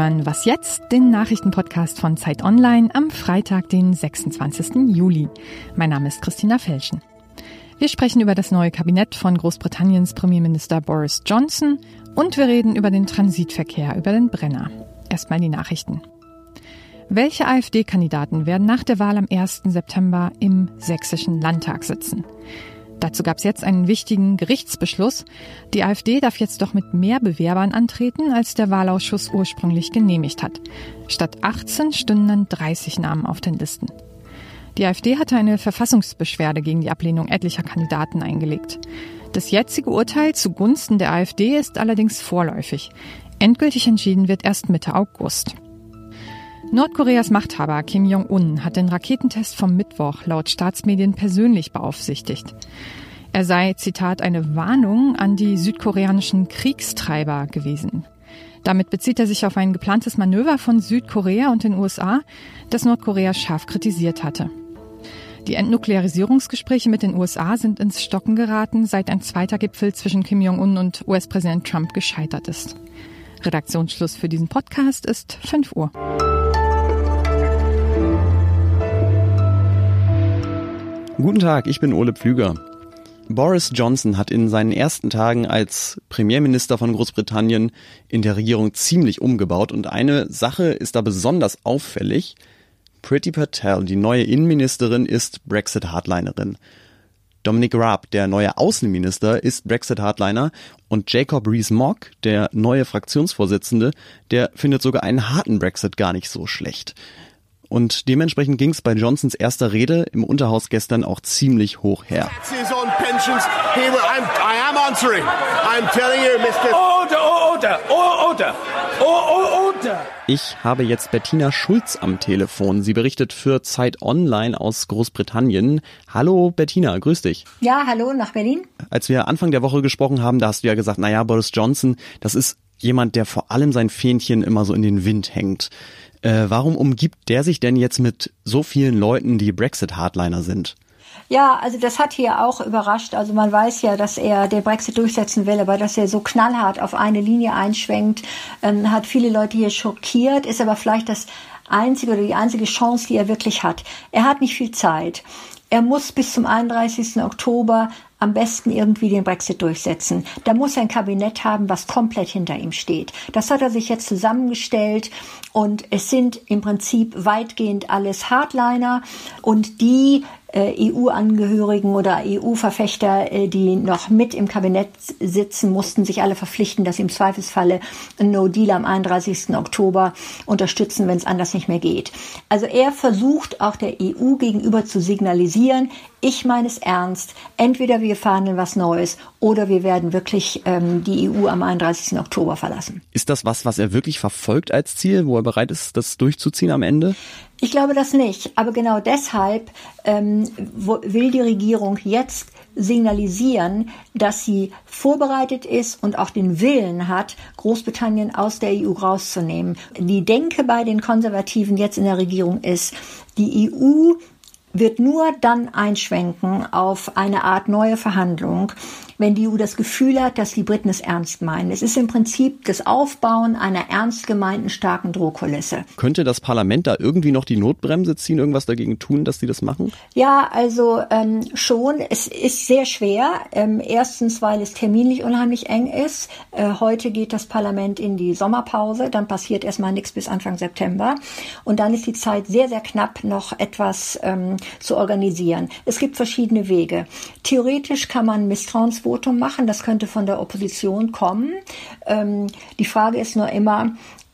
hören Was jetzt, den Nachrichtenpodcast von Zeit Online am Freitag, den 26. Juli. Mein Name ist Christina Felschen. Wir sprechen über das neue Kabinett von Großbritanniens Premierminister Boris Johnson und wir reden über den Transitverkehr über den Brenner. Erstmal die Nachrichten. Welche AfD-Kandidaten werden nach der Wahl am 1. September im sächsischen Landtag sitzen? Dazu gab es jetzt einen wichtigen Gerichtsbeschluss. Die AfD darf jetzt doch mit mehr Bewerbern antreten, als der Wahlausschuss ursprünglich genehmigt hat. Statt 18 stünden dann 30 Namen auf den Listen. Die AfD hatte eine Verfassungsbeschwerde gegen die Ablehnung etlicher Kandidaten eingelegt. Das jetzige Urteil zugunsten der AfD ist allerdings vorläufig. Endgültig entschieden wird erst Mitte August. Nordkoreas Machthaber Kim Jong-un hat den Raketentest vom Mittwoch laut Staatsmedien persönlich beaufsichtigt. Er sei, Zitat, eine Warnung an die südkoreanischen Kriegstreiber gewesen. Damit bezieht er sich auf ein geplantes Manöver von Südkorea und den USA, das Nordkorea scharf kritisiert hatte. Die Entnuklearisierungsgespräche mit den USA sind ins Stocken geraten, seit ein zweiter Gipfel zwischen Kim Jong-un und US-Präsident Trump gescheitert ist. Redaktionsschluss für diesen Podcast ist 5 Uhr. Guten Tag, ich bin Ole Pflüger. Boris Johnson hat in seinen ersten Tagen als Premierminister von Großbritannien in der Regierung ziemlich umgebaut und eine Sache ist da besonders auffällig. Priti Patel, die neue Innenministerin, ist Brexit-Hardlinerin. Dominic Raab, der neue Außenminister, ist Brexit-Hardliner und Jacob Rees-Mogg, der neue Fraktionsvorsitzende, der findet sogar einen harten Brexit gar nicht so schlecht. Und dementsprechend ging es bei Johnsons erster Rede im Unterhaus gestern auch ziemlich hoch her. Ich habe jetzt Bettina Schulz am Telefon. Sie berichtet für Zeit Online aus Großbritannien. Hallo Bettina, grüß dich. Ja, hallo nach Berlin. Als wir Anfang der Woche gesprochen haben, da hast du ja gesagt, naja, Boris Johnson, das ist jemand, der vor allem sein Fähnchen immer so in den Wind hängt. Äh, warum umgibt der sich denn jetzt mit so vielen Leuten, die Brexit-Hardliner sind? Ja, also das hat hier auch überrascht. Also man weiß ja, dass er den Brexit durchsetzen will, aber dass er so knallhart auf eine Linie einschwenkt, ähm, hat viele Leute hier schockiert, ist aber vielleicht das einzige oder die einzige Chance, die er wirklich hat. Er hat nicht viel Zeit. Er muss bis zum 31. Oktober am besten irgendwie den Brexit durchsetzen. Da muss er ein Kabinett haben, was komplett hinter ihm steht. Das hat er sich jetzt zusammengestellt und es sind im Prinzip weitgehend alles Hardliner und die EU-Angehörigen oder EU-Verfechter, äh, die noch mit im Kabinett sitzen, mussten sich alle verpflichten, dass sie im Zweifelsfalle ein No-Deal am 31. Oktober unterstützen, wenn es anders nicht mehr geht. Also er versucht auch der EU gegenüber zu signalisieren, ich meine es ernst. Entweder wir verhandeln was Neues oder wir werden wirklich ähm, die EU am 31. Oktober verlassen. Ist das was, was er wirklich verfolgt als Ziel, wo er bereit ist, das durchzuziehen am Ende? Ich glaube das nicht. Aber genau deshalb ähm, will die Regierung jetzt signalisieren, dass sie vorbereitet ist und auch den Willen hat, Großbritannien aus der EU rauszunehmen. Die Denke bei den Konservativen jetzt in der Regierung ist, die EU wird nur dann einschwenken auf eine Art neue Verhandlung, wenn die EU das Gefühl hat, dass die Briten es ernst meinen. Es ist im Prinzip das Aufbauen einer ernst gemeinten starken Drohkulisse. Könnte das Parlament da irgendwie noch die Notbremse ziehen, irgendwas dagegen tun, dass sie das machen? Ja, also ähm, schon. Es ist sehr schwer. Ähm, erstens, weil es terminlich unheimlich eng ist. Äh, heute geht das Parlament in die Sommerpause. Dann passiert erstmal nichts bis Anfang September. Und dann ist die Zeit sehr, sehr knapp, noch etwas ähm, zu organisieren. Es gibt verschiedene Wege. Theoretisch kann man Misstrauensvoten Votum machen. Das könnte von der Opposition kommen. Ähm, die Frage ist nur immer,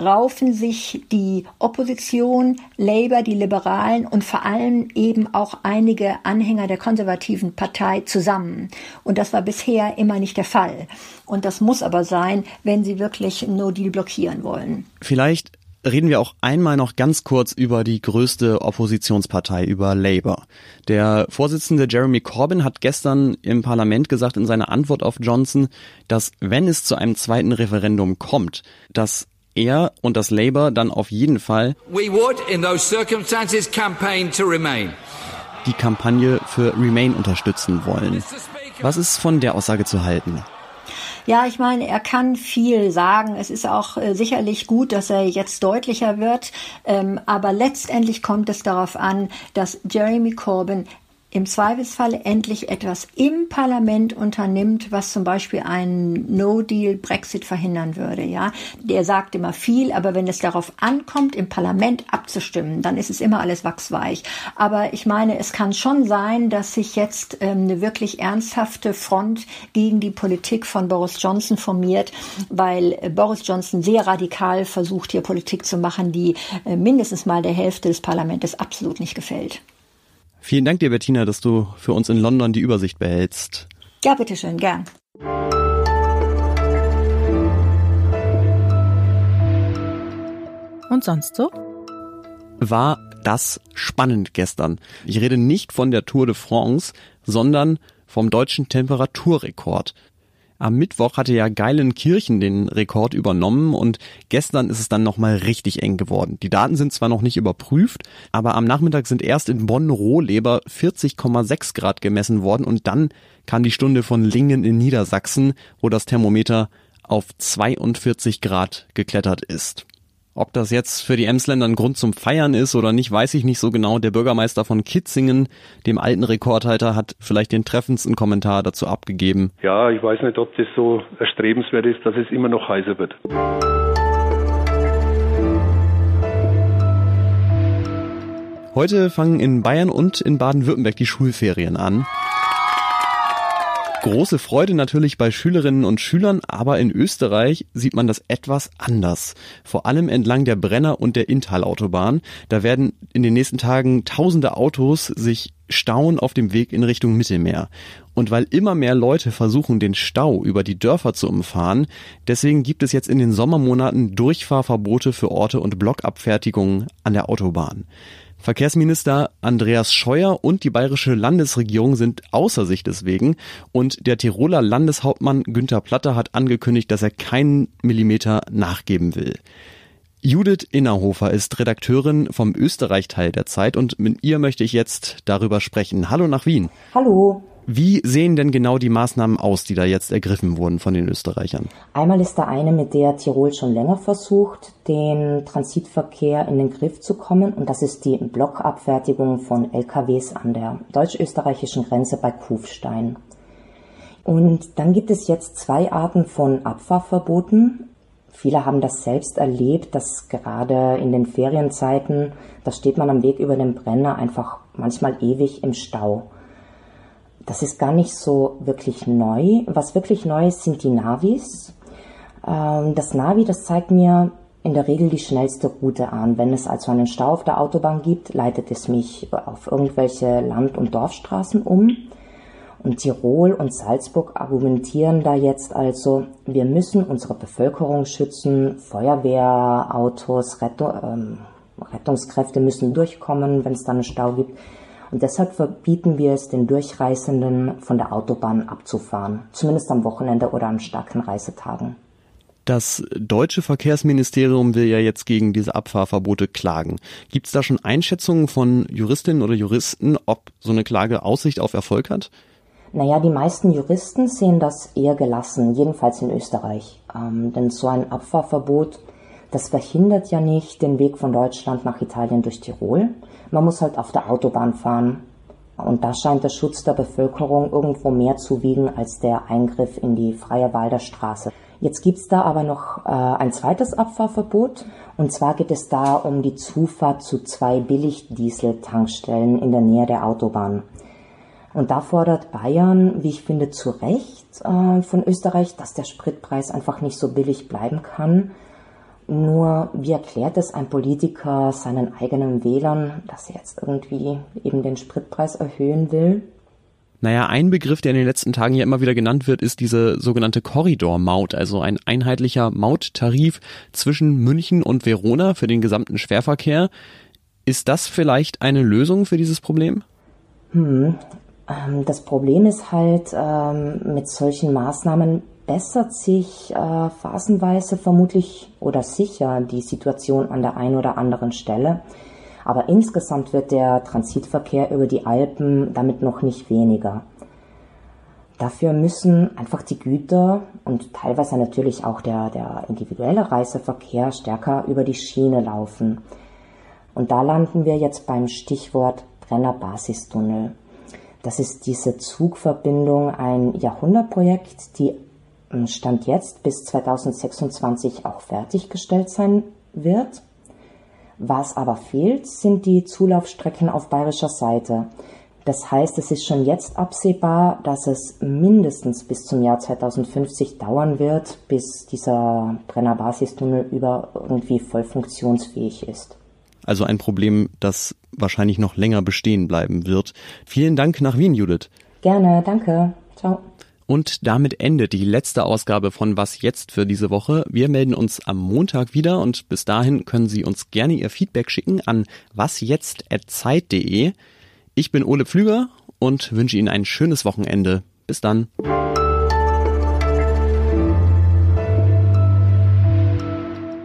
raufen sich die Opposition, Labour, die Liberalen und vor allem eben auch einige Anhänger der konservativen Partei zusammen. Und das war bisher immer nicht der Fall. Und das muss aber sein, wenn sie wirklich No Deal blockieren wollen. Vielleicht reden wir auch einmal noch ganz kurz über die größte Oppositionspartei, über Labour. Der Vorsitzende Jeremy Corbyn hat gestern im Parlament gesagt in seiner Antwort auf Johnson, dass wenn es zu einem zweiten Referendum kommt, dass er und das Labour dann auf jeden Fall die Kampagne für Remain unterstützen wollen. Was ist von der Aussage zu halten? Ja, ich meine, er kann viel sagen. Es ist auch äh, sicherlich gut, dass er jetzt deutlicher wird. Ähm, aber letztendlich kommt es darauf an, dass Jeremy Corbyn im Zweifelsfall endlich etwas im Parlament unternimmt, was zum Beispiel einen No-Deal-Brexit verhindern würde. Ja, der sagt immer viel, aber wenn es darauf ankommt, im Parlament abzustimmen, dann ist es immer alles wachsweich. Aber ich meine, es kann schon sein, dass sich jetzt ähm, eine wirklich ernsthafte Front gegen die Politik von Boris Johnson formiert, weil äh, Boris Johnson sehr radikal versucht, hier Politik zu machen, die äh, mindestens mal der Hälfte des Parlaments absolut nicht gefällt. Vielen Dank dir, Bettina, dass du für uns in London die Übersicht behältst. Ja, bitteschön, gern. Und sonst so? War das spannend gestern. Ich rede nicht von der Tour de France, sondern vom deutschen Temperaturrekord. Am Mittwoch hatte ja Geilenkirchen den Rekord übernommen und gestern ist es dann nochmal richtig eng geworden. Die Daten sind zwar noch nicht überprüft, aber am Nachmittag sind erst in Bonn-Rohleber 40,6 Grad gemessen worden und dann kam die Stunde von Lingen in Niedersachsen, wo das Thermometer auf 42 Grad geklettert ist. Ob das jetzt für die Emsländer ein Grund zum Feiern ist oder nicht, weiß ich nicht so genau. Der Bürgermeister von Kitzingen, dem alten Rekordhalter, hat vielleicht den treffendsten Kommentar dazu abgegeben. Ja, ich weiß nicht, ob das so erstrebenswert ist, dass es immer noch heißer wird. Heute fangen in Bayern und in Baden-Württemberg die Schulferien an. Große Freude natürlich bei Schülerinnen und Schülern, aber in Österreich sieht man das etwas anders. Vor allem entlang der Brenner und der Inntal-Autobahn. Da werden in den nächsten Tagen tausende Autos sich stauen auf dem Weg in Richtung Mittelmeer. Und weil immer mehr Leute versuchen, den Stau über die Dörfer zu umfahren, deswegen gibt es jetzt in den Sommermonaten Durchfahrverbote für Orte und Blockabfertigungen an der Autobahn. Verkehrsminister Andreas Scheuer und die bayerische Landesregierung sind außer sich deswegen und der Tiroler Landeshauptmann Günther Platter hat angekündigt, dass er keinen Millimeter nachgeben will. Judith Innerhofer ist Redakteurin vom Österreich-Teil der Zeit und mit ihr möchte ich jetzt darüber sprechen. Hallo nach Wien. Hallo. Wie sehen denn genau die Maßnahmen aus, die da jetzt ergriffen wurden von den Österreichern? Einmal ist da eine, mit der Tirol schon länger versucht, den Transitverkehr in den Griff zu kommen. Und das ist die Blockabfertigung von LKWs an der deutsch-österreichischen Grenze bei Kufstein. Und dann gibt es jetzt zwei Arten von Abfahrverboten. Viele haben das selbst erlebt, dass gerade in den Ferienzeiten, da steht man am Weg über den Brenner einfach manchmal ewig im Stau. Das ist gar nicht so wirklich neu. Was wirklich neu ist, sind die Navis. Ähm, das Navi, das zeigt mir in der Regel die schnellste Route an. Wenn es also einen Stau auf der Autobahn gibt, leitet es mich auf irgendwelche Land- und Dorfstraßen um. Und Tirol und Salzburg argumentieren da jetzt also, wir müssen unsere Bevölkerung schützen, Feuerwehrautos, Rettung, ähm, Rettungskräfte müssen durchkommen, wenn es da einen Stau gibt. Und deshalb verbieten wir es den Durchreisenden von der Autobahn abzufahren, zumindest am Wochenende oder an starken Reisetagen. Das deutsche Verkehrsministerium will ja jetzt gegen diese Abfahrverbote klagen. Gibt es da schon Einschätzungen von Juristinnen oder Juristen, ob so eine Klage Aussicht auf Erfolg hat? Naja, die meisten Juristen sehen das eher gelassen, jedenfalls in Österreich. Ähm, denn so ein Abfahrverbot, das verhindert ja nicht den Weg von Deutschland nach Italien durch Tirol, man muss halt auf der Autobahn fahren. Und da scheint der Schutz der Bevölkerung irgendwo mehr zu wiegen als der Eingriff in die freie Wahl der Straße. Jetzt gibt's da aber noch äh, ein zweites Abfahrverbot. Und zwar geht es da um die Zufahrt zu zwei Billigdiesel-Tankstellen in der Nähe der Autobahn. Und da fordert Bayern, wie ich finde, zu Recht äh, von Österreich, dass der Spritpreis einfach nicht so billig bleiben kann. Nur wie erklärt es ein Politiker seinen eigenen Wählern, dass er jetzt irgendwie eben den Spritpreis erhöhen will? Naja, ein Begriff, der in den letzten Tagen ja immer wieder genannt wird, ist diese sogenannte Korridormaut, also ein einheitlicher Mauttarif zwischen München und Verona für den gesamten Schwerverkehr. Ist das vielleicht eine Lösung für dieses Problem? Hm, ähm, das Problem ist halt, ähm, mit solchen Maßnahmen bessert sich äh, phasenweise vermutlich oder sicher die Situation an der einen oder anderen Stelle. Aber insgesamt wird der Transitverkehr über die Alpen damit noch nicht weniger. Dafür müssen einfach die Güter und teilweise natürlich auch der, der individuelle Reiseverkehr stärker über die Schiene laufen. Und da landen wir jetzt beim Stichwort Brenner Basistunnel. Das ist diese Zugverbindung, ein Jahrhundertprojekt, die Stand jetzt bis 2026 auch fertiggestellt sein wird. Was aber fehlt, sind die Zulaufstrecken auf bayerischer Seite. Das heißt, es ist schon jetzt absehbar, dass es mindestens bis zum Jahr 2050 dauern wird, bis dieser Brenner-Basistunnel über irgendwie voll funktionsfähig ist. Also ein Problem, das wahrscheinlich noch länger bestehen bleiben wird. Vielen Dank nach Wien, Judith. Gerne, danke. Ciao. Und damit endet die letzte Ausgabe von Was jetzt für diese Woche. Wir melden uns am Montag wieder und bis dahin können Sie uns gerne Ihr Feedback schicken an wasjetzt.zeit.de. Ich bin Ole Pflüger und wünsche Ihnen ein schönes Wochenende. Bis dann.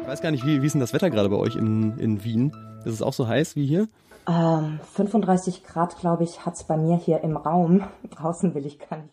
Ich weiß gar nicht, wie, wie ist denn das Wetter gerade bei euch in, in Wien? Ist es auch so heiß wie hier? Ähm, 35 Grad, glaube ich, hat es bei mir hier im Raum. Draußen will ich gar nicht.